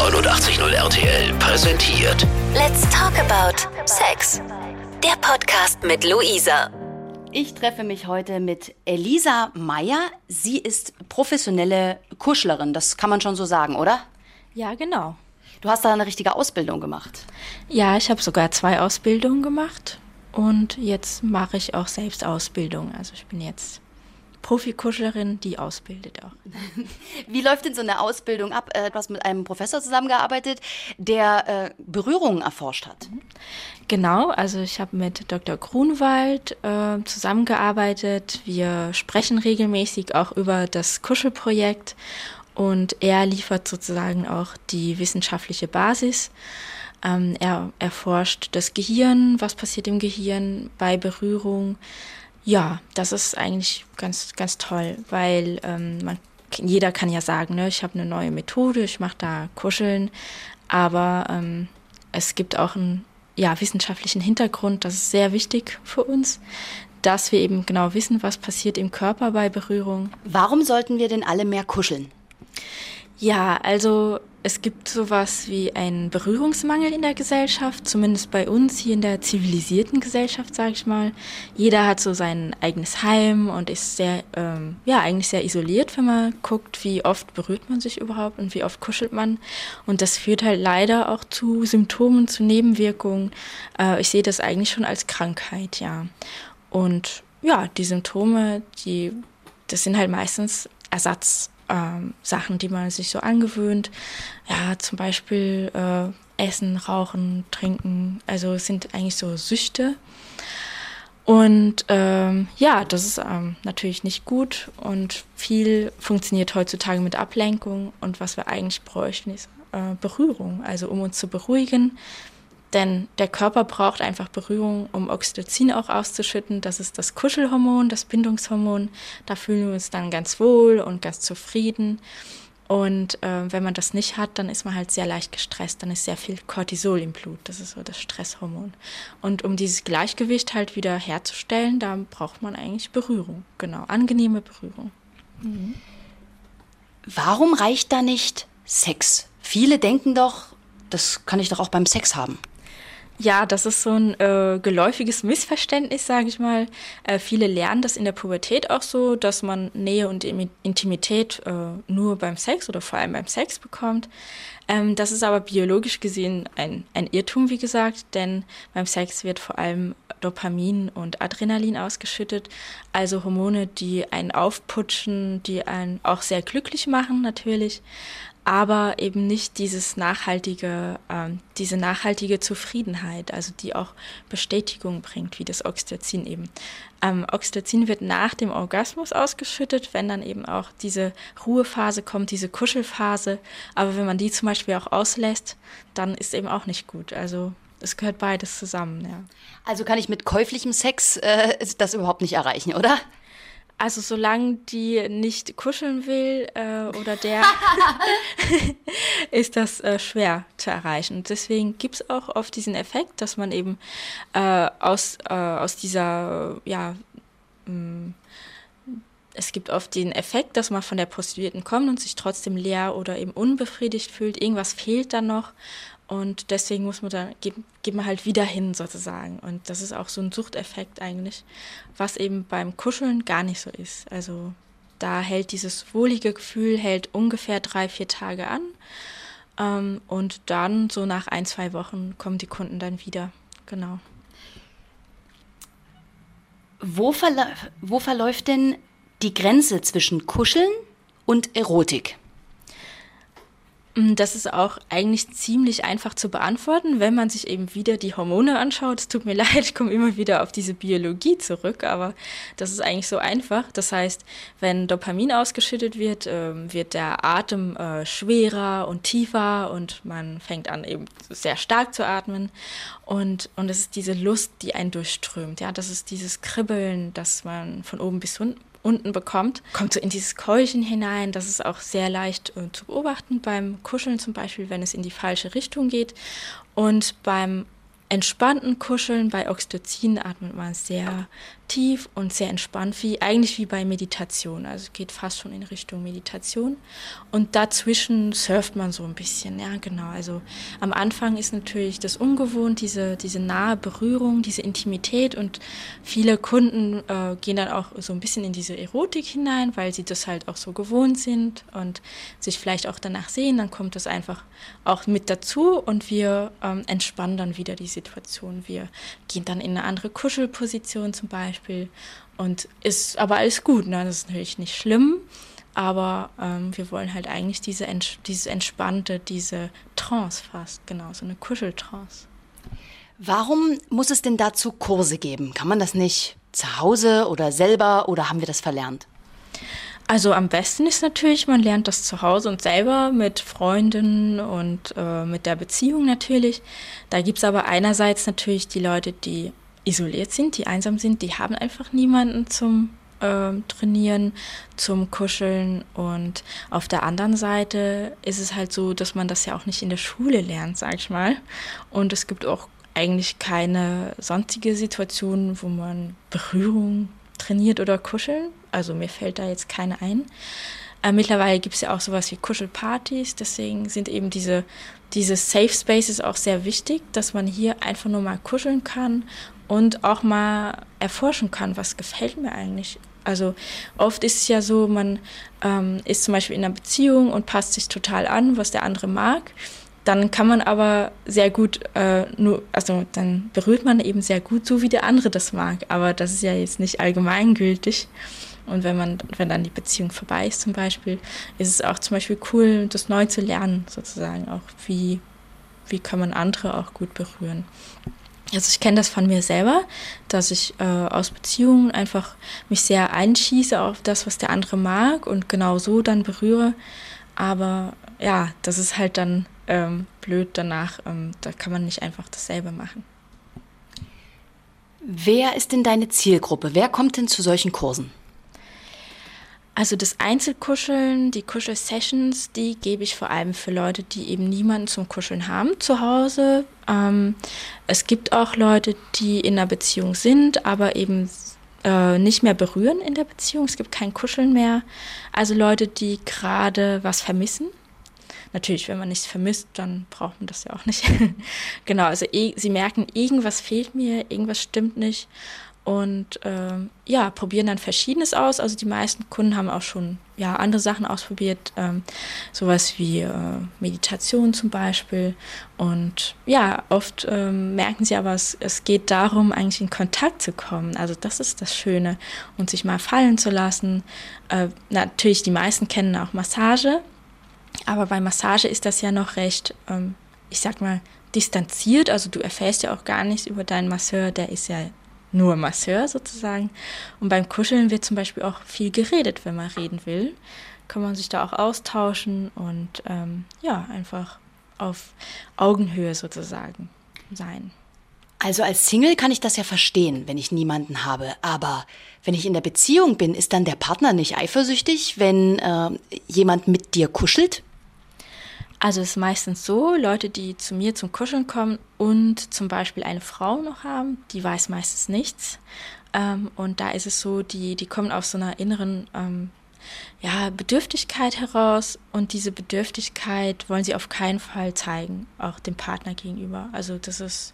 89.0 RTL präsentiert Let's talk about Sex. Der Podcast mit Luisa. Ich treffe mich heute mit Elisa Meyer. Sie ist professionelle Kuschlerin, das kann man schon so sagen, oder? Ja, genau. Du hast da eine richtige Ausbildung gemacht. Ja, ich habe sogar zwei Ausbildungen gemacht und jetzt mache ich auch selbst Ausbildung. Also ich bin jetzt Profikuschlerin, die ausbildet auch. Wie läuft denn so eine Ausbildung ab? Äh, Du hast mit einem Professor zusammengearbeitet, der äh, Berührungen erforscht hat. Genau, also ich habe mit Dr. Grunwald äh, zusammengearbeitet. Wir sprechen regelmäßig auch über das Kuschelprojekt und er liefert sozusagen auch die wissenschaftliche Basis. Ähm, er erforscht das Gehirn, was passiert im Gehirn bei Berührung. Ja, das ist eigentlich ganz, ganz toll, weil ähm, man, jeder kann ja sagen, ne, ich habe eine neue Methode, ich mache da Kuscheln, aber ähm, es gibt auch einen ja, wissenschaftlichen Hintergrund, das ist sehr wichtig für uns, dass wir eben genau wissen, was passiert im Körper bei Berührung. Warum sollten wir denn alle mehr kuscheln? Ja, also es gibt sowas wie einen Berührungsmangel in der Gesellschaft, zumindest bei uns hier in der zivilisierten Gesellschaft, sage ich mal. Jeder hat so sein eigenes Heim und ist sehr, ähm, ja, eigentlich sehr isoliert, wenn man guckt, wie oft berührt man sich überhaupt und wie oft kuschelt man. Und das führt halt leider auch zu Symptomen, zu Nebenwirkungen. Äh, ich sehe das eigentlich schon als Krankheit, ja. Und ja, die Symptome, die, das sind halt meistens Ersatz ähm, Sachen, die man sich so angewöhnt. Ja, zum Beispiel äh, Essen, Rauchen, Trinken. Also es sind eigentlich so Süchte. Und ähm, ja, das ist ähm, natürlich nicht gut und viel funktioniert heutzutage mit Ablenkung. Und was wir eigentlich bräuchten, ist äh, Berührung, also um uns zu beruhigen. Denn der Körper braucht einfach Berührung, um Oxytocin auch auszuschütten. Das ist das Kuschelhormon, das Bindungshormon. Da fühlen wir uns dann ganz wohl und ganz zufrieden. Und äh, wenn man das nicht hat, dann ist man halt sehr leicht gestresst. Dann ist sehr viel Cortisol im Blut. Das ist so das Stresshormon. Und um dieses Gleichgewicht halt wieder herzustellen, da braucht man eigentlich Berührung. Genau, angenehme Berührung. Warum reicht da nicht Sex? Viele denken doch, das kann ich doch auch beim Sex haben. Ja, das ist so ein äh, geläufiges Missverständnis, sage ich mal. Äh, viele lernen das in der Pubertät auch so, dass man Nähe und Imi- Intimität äh, nur beim Sex oder vor allem beim Sex bekommt. Ähm, das ist aber biologisch gesehen ein, ein Irrtum, wie gesagt, denn beim Sex wird vor allem Dopamin und Adrenalin ausgeschüttet, also Hormone, die einen aufputschen, die einen auch sehr glücklich machen natürlich aber eben nicht dieses nachhaltige, ähm, diese nachhaltige Zufriedenheit, also die auch Bestätigung bringt, wie das Oxytocin eben. Ähm, Oxytocin wird nach dem Orgasmus ausgeschüttet, wenn dann eben auch diese Ruhephase kommt, diese Kuschelphase. Aber wenn man die zum Beispiel auch auslässt, dann ist eben auch nicht gut. Also es gehört beides zusammen, ja. Also kann ich mit käuflichem Sex äh, das überhaupt nicht erreichen, oder? Also solange die nicht kuscheln will äh, oder der, ist das äh, schwer zu erreichen. Und deswegen gibt es auch oft diesen Effekt, dass man eben äh, aus, äh, aus dieser, ja, mh, es gibt oft den Effekt, dass man von der Prostituierten kommt und sich trotzdem leer oder eben unbefriedigt fühlt. Irgendwas fehlt dann noch. Und deswegen muss man dann, geht, geht man halt wieder hin sozusagen. Und das ist auch so ein Suchteffekt eigentlich, was eben beim Kuscheln gar nicht so ist. Also da hält dieses wohlige Gefühl hält ungefähr drei, vier Tage an. Ähm, und dann so nach ein, zwei Wochen kommen die Kunden dann wieder. Genau. Wo, verla wo verläuft denn die Grenze zwischen Kuscheln und Erotik? Mm, Das ist auch eigentlich ziemlich einfach zu beantworten, wenn man sich eben wieder die Hormone anschaut. Es tut mir leid, ich komme immer wieder auf diese Biologie zurück, aber das ist eigentlich so einfach. Das heißt, wenn Dopamin ausgeschüttet wird, ähm, wird der Atem äh, schwerer und tiefer und man fängt an eben sehr stark zu atmen. Und, und es ist diese Lust, die einen durchströmt. Ja, das ist dieses Kribbeln, das man von oben bis unten unten bekommt, kommt so in dieses Keuchen hinein. Das ist auch sehr leicht äh, zu beobachten beim Kuscheln zum Beispiel, wenn es in die falsche Richtung geht. Und beim entspannten Kuscheln. Bei Oxytocin atmet man sehr tief und sehr entspannt, wie eigentlich wie bei Meditation. Also geht fast schon in Richtung Meditation. Und dazwischen surft man so ein bisschen. Ja, genau. Also am Anfang ist natürlich das ungewohnt, diese, diese nahe Berührung, diese Intimität. Und viele Kunden äh, gehen dann auch so ein bisschen in diese Erotik hinein, weil sie das halt auch so gewohnt sind und sich vielleicht auch danach sehen. Dann kommt das einfach auch mit dazu und wir ähm, entspannen dann wieder die Situation. Wir gehen dann in eine andere Kuschelposition zum Beispiel und ist aber alles gut. Ne? Das ist natürlich nicht schlimm, aber ähm, wir wollen halt eigentlich diese, dieses entspannte, diese Trance fast, genau, so eine Kuscheltrance. Warum muss es denn dazu Kurse geben? Kann man das nicht zu Hause oder selber oder haben wir das verlernt? Also am besten ist natürlich, man lernt das zu Hause und selber mit Freunden und äh, mit der Beziehung natürlich. Da gibt es aber einerseits natürlich die Leute, die isoliert sind, die einsam sind, die haben einfach niemanden zum äh, Trainieren, zum Kuscheln. Und auf der anderen Seite ist es halt so, dass man das ja auch nicht in der Schule lernt, sag ich mal. Und es gibt auch eigentlich keine sonstige Situation, wo man Berührung trainiert oder kuscheln. Also mir fällt da jetzt keine ein. Äh, mittlerweile gibt es ja auch sowas wie Kuschelpartys, deswegen sind eben diese, diese Safe Spaces auch sehr wichtig, dass man hier einfach nur mal kuscheln kann und auch mal erforschen kann, was gefällt mir eigentlich. Also oft ist es ja so, man ähm, ist zum Beispiel in einer Beziehung und passt sich total an, was der andere mag dann kann man aber sehr gut äh, nur, also dann berührt man eben sehr gut, so wie der andere das mag. Aber das ist ja jetzt nicht allgemeingültig. Und wenn man, wenn dann die Beziehung vorbei ist zum Beispiel, ist es auch zum Beispiel cool, das neu zu lernen, sozusagen auch, wie, wie kann man andere auch gut berühren. Also ich kenne das von mir selber, dass ich äh, aus Beziehungen einfach mich sehr einschieße auf das, was der andere mag und genau so dann berühre. Aber ja, das ist halt dann ähm, blöd danach. Ähm, da kann man nicht einfach dasselbe machen. Wer ist denn deine Zielgruppe? Wer kommt denn zu solchen Kursen? Also das Einzelkuscheln, die Kuschelsessions, die gebe ich vor allem für Leute, die eben niemanden zum Kuscheln haben zu Hause. Ähm, es gibt auch Leute, die in einer Beziehung sind, aber eben äh, nicht mehr berühren in der Beziehung. Es gibt kein Kuscheln mehr. Also Leute, die gerade was vermissen Natürlich, wenn man nichts vermisst, dann braucht man das ja auch nicht. genau, also e sie merken, irgendwas fehlt mir, irgendwas stimmt nicht. Und ähm, ja, probieren dann Verschiedenes aus. Also die meisten Kunden haben auch schon ja, andere Sachen ausprobiert, ähm, sowas wie äh, Meditation zum Beispiel. Und ja, oft ähm, merken sie aber, es, es geht darum, eigentlich in Kontakt zu kommen. Also das ist das Schöne und sich mal fallen zu lassen. Äh, natürlich, die meisten kennen auch Massage. Aber bei Massage ist das ja noch recht, ähm, ich sag mal, distanziert. Also du erfährst ja auch gar nichts über deinen Masseur, der ist ja nur Masseur sozusagen. Und beim Kuscheln wird zum Beispiel auch viel geredet, wenn man reden will. Kann man sich da auch austauschen und ähm, ja, einfach auf Augenhöhe sozusagen sein. Also als Single kann ich das ja verstehen, wenn ich niemanden habe. Aber wenn ich in der Beziehung bin, ist dann der Partner nicht eifersüchtig, wenn äh, jemand mit dir kuschelt? Also es ist meistens so, Leute, die zu mir zum Kuscheln kommen und zum Beispiel eine Frau noch haben, die weiß meistens nichts. Ähm, und da ist es so, die, die kommen aus so einer inneren ähm, ja, Bedürftigkeit heraus und diese Bedürftigkeit wollen sie auf keinen Fall zeigen, auch dem Partner gegenüber. Also das ist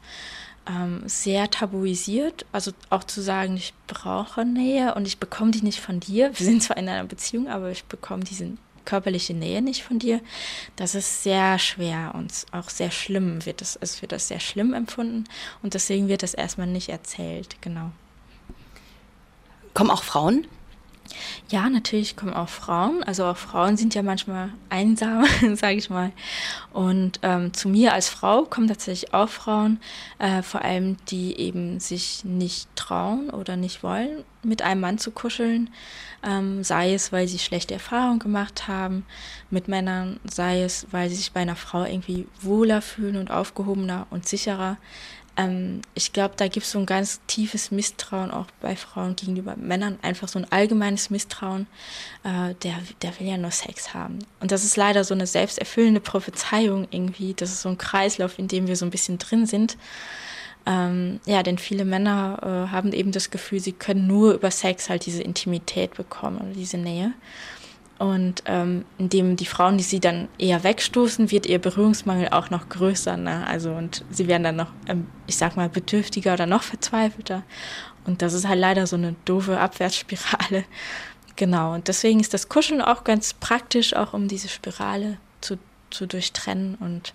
ähm, sehr tabuisiert, also auch zu sagen, ich brauche Nähe und ich bekomme die nicht von dir. Wir sind zwar in einer Beziehung, aber ich bekomme diese körperliche Nähe nicht von dir, das ist sehr schwer und auch sehr schlimm wird es, es wird das sehr schlimm empfunden und deswegen wird das erstmal nicht erzählt, genau. Kommen auch Frauen? Ja, natürlich kommen auch Frauen. Also auch Frauen sind ja manchmal einsam, sage ich mal. Und ähm, zu mir als Frau kommen tatsächlich auch Frauen, äh, vor allem die eben sich nicht trauen oder nicht wollen, mit einem Mann zu kuscheln. Ähm, sei es, weil sie schlechte Erfahrungen gemacht haben mit Männern, sei es, weil sie sich bei einer Frau irgendwie wohler fühlen und aufgehobener und sicherer. Ähm, ich glaube, da gibt es so ein ganz tiefes Misstrauen auch bei Frauen gegenüber Männern, einfach so ein allgemeines Misstrauen, äh, der, der will ja nur Sex haben. Und das ist leider so eine selbsterfüllende Prophezeiung irgendwie, das ist so ein Kreislauf, in dem wir so ein bisschen drin sind. Ähm, ja, denn viele Männer äh, haben eben das Gefühl, sie können nur über Sex halt diese Intimität bekommen oder diese Nähe. Und ähm, indem die Frauen, die sie dann eher wegstoßen, wird ihr Berührungsmangel auch noch größer. Ne? Also und sie werden dann noch, ähm, ich sag mal, bedürftiger oder noch verzweifelter. Und das ist halt leider so eine doofe Abwärtsspirale. Genau. Und deswegen ist das Kuscheln auch ganz praktisch, auch um diese Spirale zu, zu durchtrennen und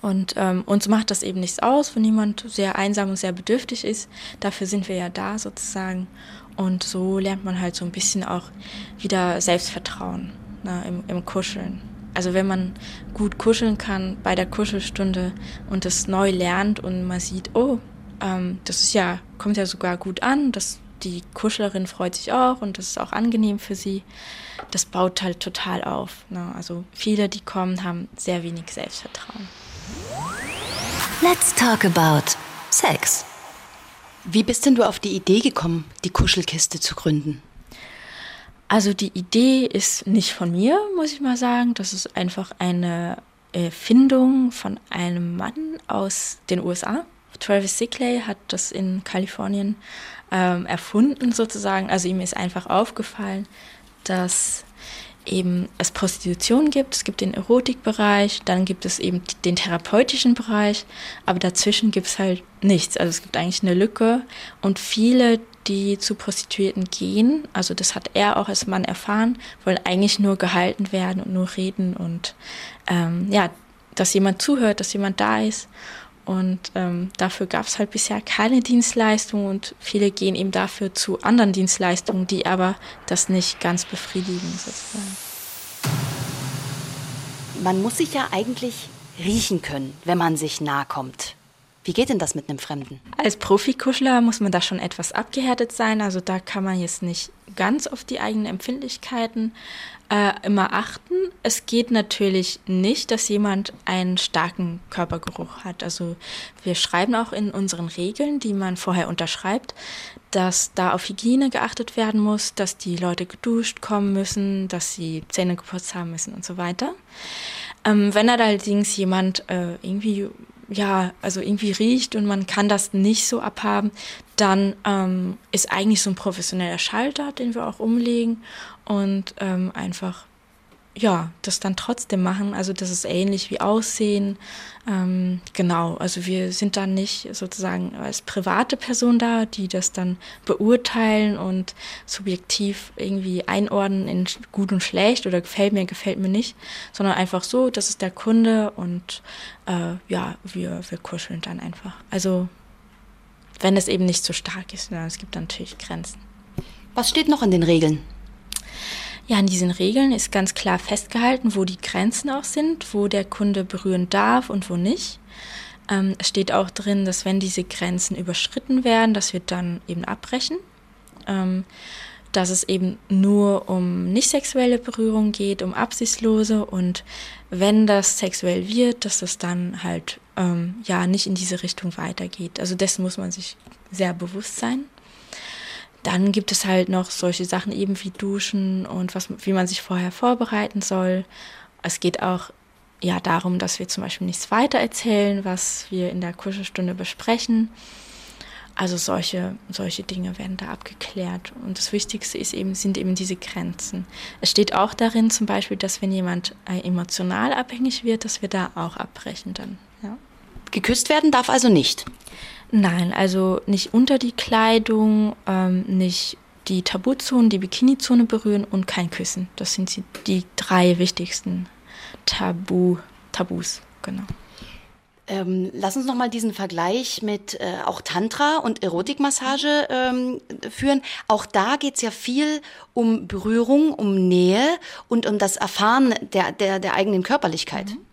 und ähm, uns macht das eben nichts aus, wenn jemand sehr einsam und sehr bedürftig ist. Dafür sind wir ja da sozusagen. Und so lernt man halt so ein bisschen auch wieder Selbstvertrauen ne, im, im Kuscheln. Also wenn man gut kuscheln kann bei der Kuschelstunde und das neu lernt und man sieht, oh, ähm, das ist ja, kommt ja sogar gut an, das, die Kuschlerin freut sich auch und das ist auch angenehm für sie, das baut halt total auf. Ne? Also viele, die kommen, haben sehr wenig Selbstvertrauen. Let's talk about Sex. Wie bist denn du auf die Idee gekommen, die Kuschelkiste zu gründen? Also die Idee ist nicht von mir, muss ich mal sagen. Das ist einfach eine Erfindung von einem Mann aus den USA. Travis Sickley hat das in Kalifornien ähm, erfunden sozusagen. Also ihm ist einfach aufgefallen, dass eben es Prostitution gibt, es gibt den Erotikbereich, dann gibt es eben den therapeutischen Bereich, aber dazwischen gibt es halt nichts. Also es gibt eigentlich eine Lücke und viele, die zu Prostituierten gehen, also das hat er auch als Mann erfahren, wollen eigentlich nur gehalten werden und nur reden und ähm, ja, dass jemand zuhört, dass jemand da ist. Und ähm, dafür gab es halt bisher keine Dienstleistung und viele gehen eben dafür zu anderen Dienstleistungen, die aber das nicht ganz befriedigen sozusagen. Man muss sich ja eigentlich riechen können, wenn man sich nahe kommt. Wie geht denn das mit einem Fremden? Als Profikuschler muss man da schon etwas abgehärtet sein. Also da kann man jetzt nicht ganz auf die eigenen Empfindlichkeiten äh, immer achten. Es geht natürlich nicht, dass jemand einen starken Körpergeruch hat. Also wir schreiben auch in unseren Regeln, die man vorher unterschreibt, dass da auf Hygiene geachtet werden muss, dass die Leute geduscht kommen müssen, dass sie Zähne geputzt haben müssen und so weiter. Ähm, wenn allerdings jemand äh, irgendwie ja, also irgendwie riecht und man kann das nicht so abhaben, dann ähm, ist eigentlich so ein professioneller Schalter, den wir auch umlegen und ähm, einfach ja, das dann trotzdem machen. Also das ist ähnlich wie Aussehen. Ähm, genau, also wir sind dann nicht sozusagen als private Person da, die das dann beurteilen und subjektiv irgendwie einordnen in gut und schlecht oder gefällt mir, gefällt mir nicht, sondern einfach so, das ist der Kunde und äh, ja, wir, wir kuscheln dann einfach. Also wenn es eben nicht so stark ist, ja, es gibt natürlich Grenzen. Was steht noch in den Regeln? Ja, in diesen Regeln ist ganz klar festgehalten, wo die Grenzen auch sind, wo der Kunde berühren darf und wo nicht. Ähm, es steht auch drin, dass wenn diese Grenzen überschritten werden, dass wir dann eben abbrechen. Ähm, dass es eben nur um nicht sexuelle Berührung geht, um absichtslose und wenn das sexuell wird, dass das dann halt ähm, ja nicht in diese Richtung weitergeht. Also dessen muss man sich sehr bewusst sein. Dann gibt es halt noch solche Sachen eben wie Duschen und was, wie man sich vorher vorbereiten soll. Es geht auch ja darum, dass wir zum Beispiel nichts weiter erzählen, was wir in der Kuschelstunde besprechen. Also solche, solche Dinge werden da abgeklärt. Und das Wichtigste ist eben, sind eben diese Grenzen. Es steht auch darin zum Beispiel, dass wenn jemand äh, emotional abhängig wird, dass wir da auch abbrechen dann. Ja. Geküsst werden darf also nicht. Nein, also nicht unter die Kleidung, ähm, nicht die Tabuzone, die Bikinizone berühren und kein Küssen. Das sind die, die drei wichtigsten Tabu, Tabus, genau. Ähm, lass uns noch mal diesen Vergleich mit äh, auch Tantra und Erotikmassage ähm, führen. Auch da geht es ja viel um Berührung, um Nähe und um das Erfahren der, der, der eigenen Körperlichkeit. Mhm.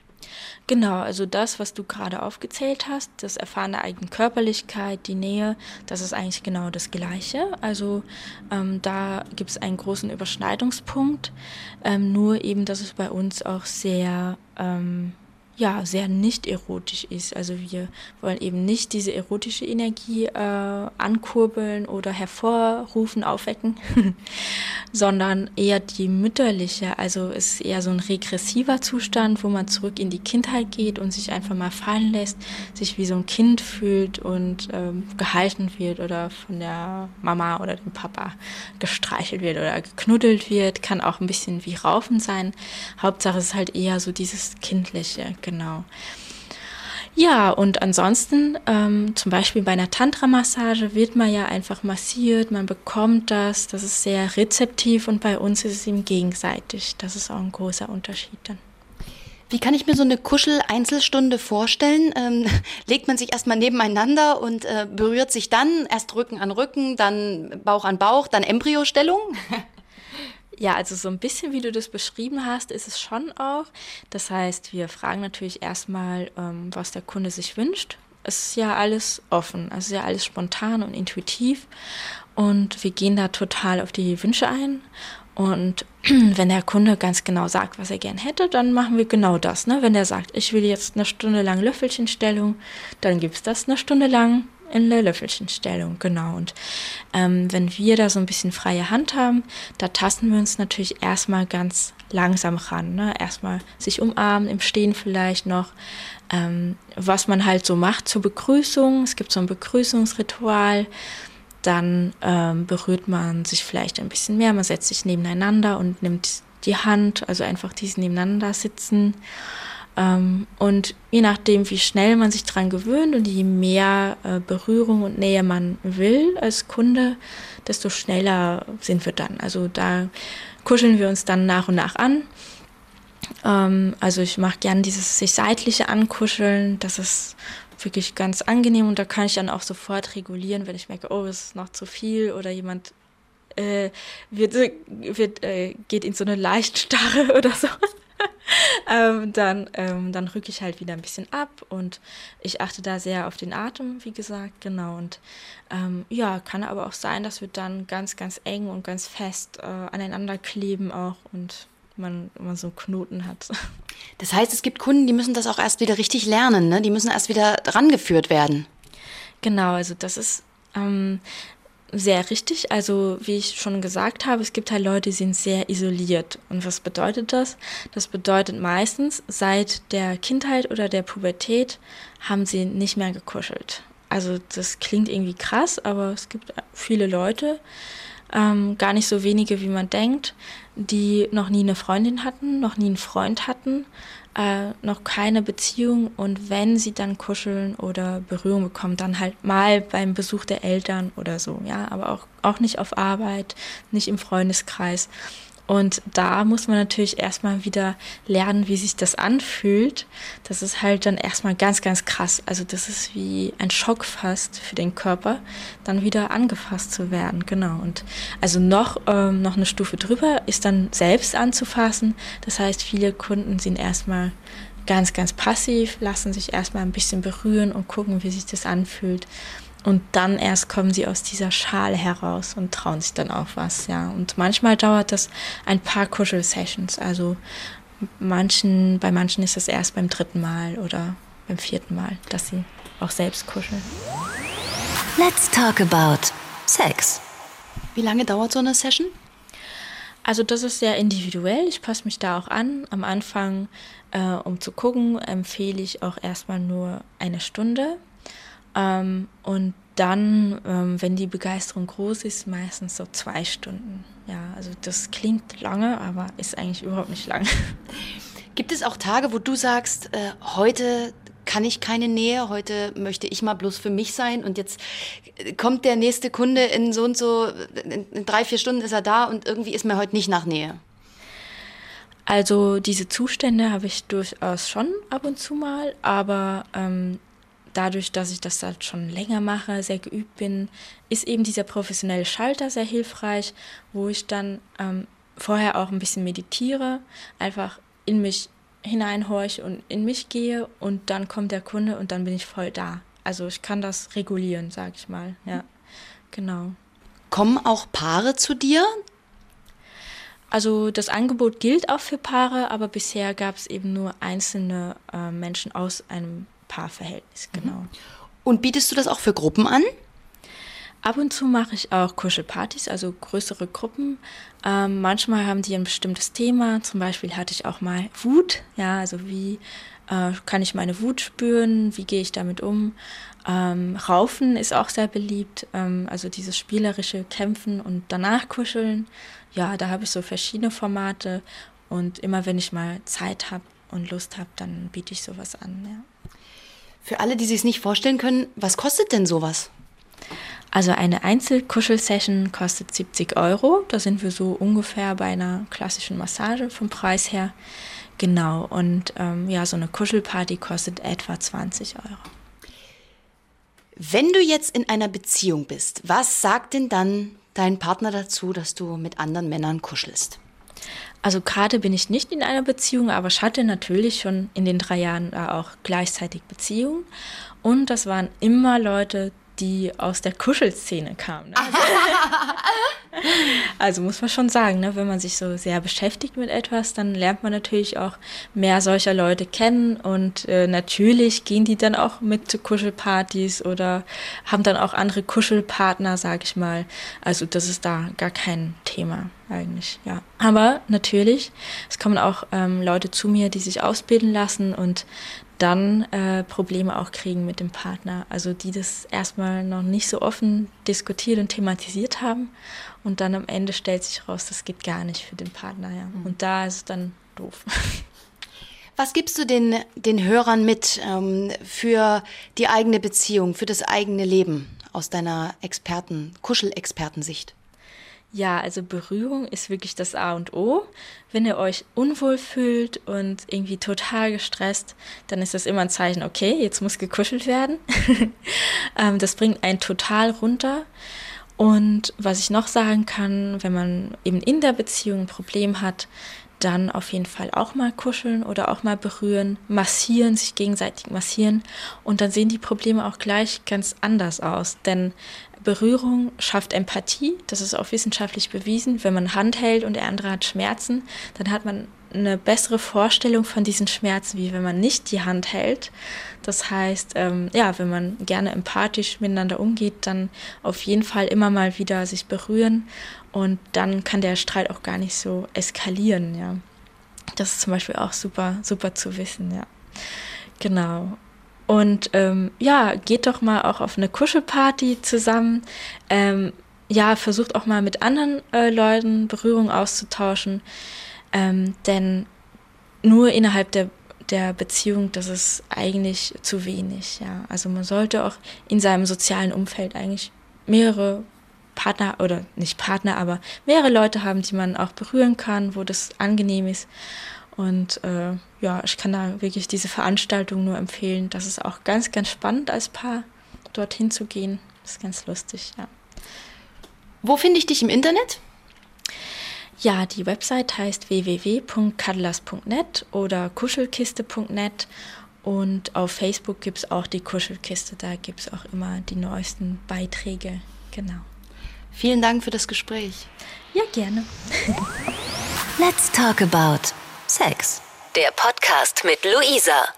Genau, also das, was du gerade aufgezählt hast, das Erfahren der eigenen Körperlichkeit, die Nähe, das ist eigentlich genau das Gleiche. Also ähm, da gibt es einen großen Überschneidungspunkt, ähm, nur eben, dass es bei uns auch sehr, ähm, ja, sehr nicht erotisch ist. Also wir wollen eben nicht diese erotische Energie äh, ankurbeln oder hervorrufen, aufwecken, sondern eher die mütterliche. Also es ist eher so ein regressiver Zustand, wo man zurück in die Kindheit geht und sich einfach mal fallen lässt, sich wie so ein Kind fühlt und ähm, gehalten wird oder von der Mama oder dem Papa gestreichelt wird oder geknuddelt wird. Kann auch ein bisschen wie Raufen sein. Hauptsache es ist halt eher so dieses Kindliche genau. Ja, und ansonsten, ähm, zum Beispiel bei einer Tantra-Massage wird man ja einfach massiert, man bekommt das, das ist sehr rezeptiv und bei uns ist es ihm gegenseitig. Das ist auch ein großer Unterschied dann. Wie kann ich mir so eine Kuschel-Einzelstunde vorstellen? Ähm, legt man sich erstmal nebeneinander und äh, berührt sich dann erst Rücken an Rücken, dann Bauch an Bauch, dann Embryostellung? Ja, also so ein bisschen wie du das beschrieben hast, ist es schon auch. Das heißt, wir fragen natürlich erstmal, ähm, was der Kunde sich wünscht. Es ist ja alles offen, also ja alles spontan und intuitiv. Und wir gehen da total auf die Wünsche ein. Und wenn der Kunde ganz genau sagt, was er gern hätte, dann machen wir genau das. Ne? Wenn der sagt, ich will jetzt eine Stunde lang Löffelchenstellung, dann gibt es das eine Stunde lang in der Löffelchenstellung, genau. Und ähm, wenn wir da so ein bisschen freie Hand haben, da tasten wir uns natürlich erstmal ganz langsam ran. Ne? Erstmal sich umarmen, im Stehen vielleicht noch. Ähm, was man halt so macht zur Begrüßung. Es gibt so ein Begrüßungsritual. Dann ähm, berührt man sich vielleicht ein bisschen mehr. Man setzt sich nebeneinander und nimmt die Hand, also einfach dieses Nebeneinander sitzen. Ähm, und je nachdem, wie schnell man sich daran gewöhnt und je mehr äh, Berührung und Nähe man will als Kunde, desto schneller sind wir dann. Also da kuscheln wir uns dann nach und nach an. Ähm, also ich mache gern dieses sich seitliche Ankuscheln. Das ist wirklich ganz angenehm und da kann ich dann auch sofort regulieren, wenn ich merke, oh, es ist noch zu viel oder jemand äh, wird, wird, äh, geht in so eine Leichtstarre oder so. Ähm, dann, ähm, dann rücke ich halt wieder ein bisschen ab und ich achte da sehr auf den Atem, wie gesagt, genau. Und ähm, ja, kann aber auch sein, dass wir dann ganz, ganz eng und ganz fest äh, aneinander kleben auch und man, man so Knoten hat. Das heißt, es gibt Kunden, die müssen das auch erst wieder richtig lernen, ne? Die müssen erst wieder rangeführt werden. Genau, also das ist ähm, sehr richtig. Also wie ich schon gesagt habe, es gibt halt Leute, die sind sehr isoliert. Und was bedeutet das? Das bedeutet meistens, seit der Kindheit oder der Pubertät haben sie nicht mehr gekuschelt. Also das klingt irgendwie krass, aber es gibt viele Leute, ähm, gar nicht so wenige, wie man denkt, die noch nie eine Freundin hatten, noch nie einen Freund hatten, äh, noch keine Beziehung und wenn sie dann kuscheln oder Berührung bekommen, dann halt mal beim Besuch der Eltern oder so, ja, aber auch, auch nicht auf Arbeit, nicht im Freundeskreis. Und da muss man natürlich erstmal wieder lernen, wie sich das anfühlt. Das ist halt dann erstmal ganz, ganz krass. Also das ist wie ein Schock fast für den Körper, dann wieder angefasst zu werden. Genau. Und also noch, ähm, noch eine Stufe drüber ist dann selbst anzufassen. Das heißt, viele Kunden sind erstmal ganz, ganz passiv, lassen sich erstmal ein bisschen berühren und gucken, wie sich das anfühlt. Und dann erst kommen sie aus dieser Schale heraus und trauen sich dann auch was, ja. Und manchmal dauert das ein paar Kuschel-Sessions. Also manchen, bei manchen ist es erst beim dritten Mal oder beim vierten Mal, dass sie auch selbst kuscheln. Let's talk about Sex. Wie lange dauert so eine Session? Also das ist sehr individuell. Ich passe mich da auch an. Am Anfang, äh, um zu gucken, empfehle ich auch erstmal nur eine Stunde ähm, und dann, ähm, wenn die Begeisterung groß ist, meistens so zwei Stunden. Ja, also das klingt lange, aber ist eigentlich überhaupt nicht lang. Gibt es auch Tage, wo du sagst, äh, heute kann ich keine Nähe, heute möchte ich mal bloß für mich sein und jetzt kommt der nächste Kunde in so und so, in drei, vier Stunden ist er da und irgendwie ist mir heute nicht nach Nähe? Also diese Zustände habe ich durchaus schon ab und zu mal, aber ähm, dadurch, dass ich das halt schon länger mache, sehr geübt bin, ist eben dieser professionelle Schalter sehr hilfreich, wo ich dann ähm, vorher auch ein bisschen meditiere, einfach in mich hineinhorche und in mich gehe und dann kommt der Kunde und dann bin ich voll da. Also ich kann das regulieren, sag ich mal. Ja, genau. Kommen auch Paare zu dir? Also das Angebot gilt auch für Paare, aber bisher gab es eben nur einzelne äh, Menschen aus einem Paarverhältnis, Mhm. genau. Und bietest du das auch für Gruppen an? Ab und zu mache ich auch Kuschelpartys, also größere Gruppen. Ähm, manchmal haben die ein bestimmtes Thema. Zum Beispiel hatte ich auch mal Wut. Ja, also wie äh, kann ich meine Wut spüren? Wie gehe ich damit um? Ähm, Raufen ist auch sehr beliebt. Ähm, also dieses spielerische Kämpfen und danach kuscheln. Ja, da habe ich so verschiedene Formate. Und immer wenn ich mal Zeit habe und Lust habe, dann biete ich sowas an. Ja. Für alle, die sich es nicht vorstellen können, was kostet denn sowas? Also eine Einzelkuschelsession kostet 70 Euro. Da sind wir so ungefähr bei einer klassischen Massage vom Preis her. Genau. Und ähm, ja, so eine Kuschelparty kostet etwa 20 Euro. Wenn du jetzt in einer Beziehung bist, was sagt denn dann dein Partner dazu, dass du mit anderen Männern kuschelst? Also gerade bin ich nicht in einer Beziehung, aber ich hatte natürlich schon in den drei Jahren da auch gleichzeitig Beziehungen. Und das waren immer Leute, die aus der Kuschelszene kamen. Ne? Also muss man schon sagen, ne, wenn man sich so sehr beschäftigt mit etwas, dann lernt man natürlich auch mehr solcher Leute kennen und äh, natürlich gehen die dann auch mit zu Kuschelpartys oder haben dann auch andere Kuschelpartner, sag ich mal. Also das ist da gar kein Thema eigentlich, ja. Aber natürlich, es kommen auch ähm, Leute zu mir, die sich ausbilden lassen und dann äh, Probleme auch kriegen mit dem Partner. Also die das erstmal noch nicht so offen diskutiert und thematisiert haben. Und dann am Ende stellt sich raus, das geht gar nicht für den Partner. Ja. Und da ist es dann doof. Was gibst du den, den Hörern mit ähm, für die eigene Beziehung, für das eigene Leben aus deiner Experten, Kuschelexpertensicht? Ja, also Berührung ist wirklich das A und O. Wenn ihr euch unwohl fühlt und irgendwie total gestresst, dann ist das immer ein Zeichen, okay, jetzt muss gekuschelt werden. ähm, das bringt einen total runter. Und was ich noch sagen kann, wenn man eben in der Beziehung ein Problem hat, dann auf jeden Fall auch mal kuscheln oder auch mal berühren, massieren, sich gegenseitig massieren. Und dann sehen die Probleme auch gleich ganz anders aus. Denn Berührung schafft Empathie, das ist auch wissenschaftlich bewiesen. Wenn man Hand hält und der andere hat Schmerzen, dann hat man eine bessere Vorstellung von diesen Schmerzen, wie wenn man nicht die Hand hält. Das heißt, ähm, ja, wenn man gerne empathisch miteinander umgeht, dann auf jeden Fall immer mal wieder sich berühren und dann kann der Streit auch gar nicht so eskalieren, ja. Das ist zum Beispiel auch super, super zu wissen, ja. Genau. Und ähm, ja, geht doch mal auch auf eine Kuschelparty zusammen. Ähm, ja, versucht auch mal mit anderen äh, Leuten Berührung auszutauschen. Ähm, denn nur innerhalb der, der Beziehung, das ist eigentlich zu wenig. Ja. Also man sollte auch in seinem sozialen Umfeld eigentlich mehrere Partner oder nicht Partner, aber mehrere Leute haben, die man auch berühren kann, wo das angenehm ist. Und äh, ja, ich kann da wirklich diese Veranstaltung nur empfehlen. Das ist auch ganz, ganz spannend als Paar, dorthin zu gehen. Das ist ganz lustig, ja. Wo finde ich dich im Internet? Ja, die Website heißt www.kadlas.net oder kuschelkiste.net und auf Facebook gibt es auch die Kuschelkiste. Da gibt es auch immer die neuesten Beiträge. Genau. Vielen Dank für das Gespräch. Ja, gerne. Let's talk about Sex. Der Podcast mit Luisa.